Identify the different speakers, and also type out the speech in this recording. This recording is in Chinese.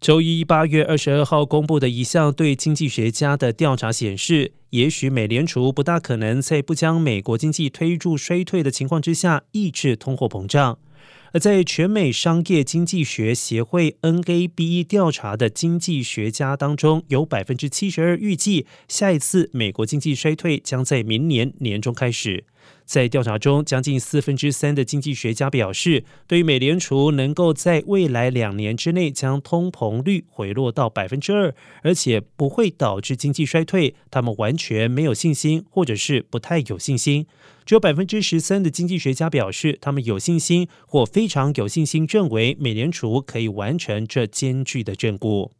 Speaker 1: 周一八月二十二号公布的一项对经济学家的调查显示，也许美联储不大可能在不将美国经济推入衰退的情况之下抑制通货膨胀。而在全美商业经济学协会 （NABE） 调查的经济学家当中，有百分之七十二预计下一次美国经济衰退将在明年年中开始。在调查中，将近四分之三的经济学家表示，对于美联储能够在未来两年之内将通膨率回落到百分之二，而且不会导致经济衰退，他们完全没有信心，或者是不太有信心。只有百分之十三的经济学家表示，他们有信心或非非常有信心，认为美联储可以完成这艰巨的任务。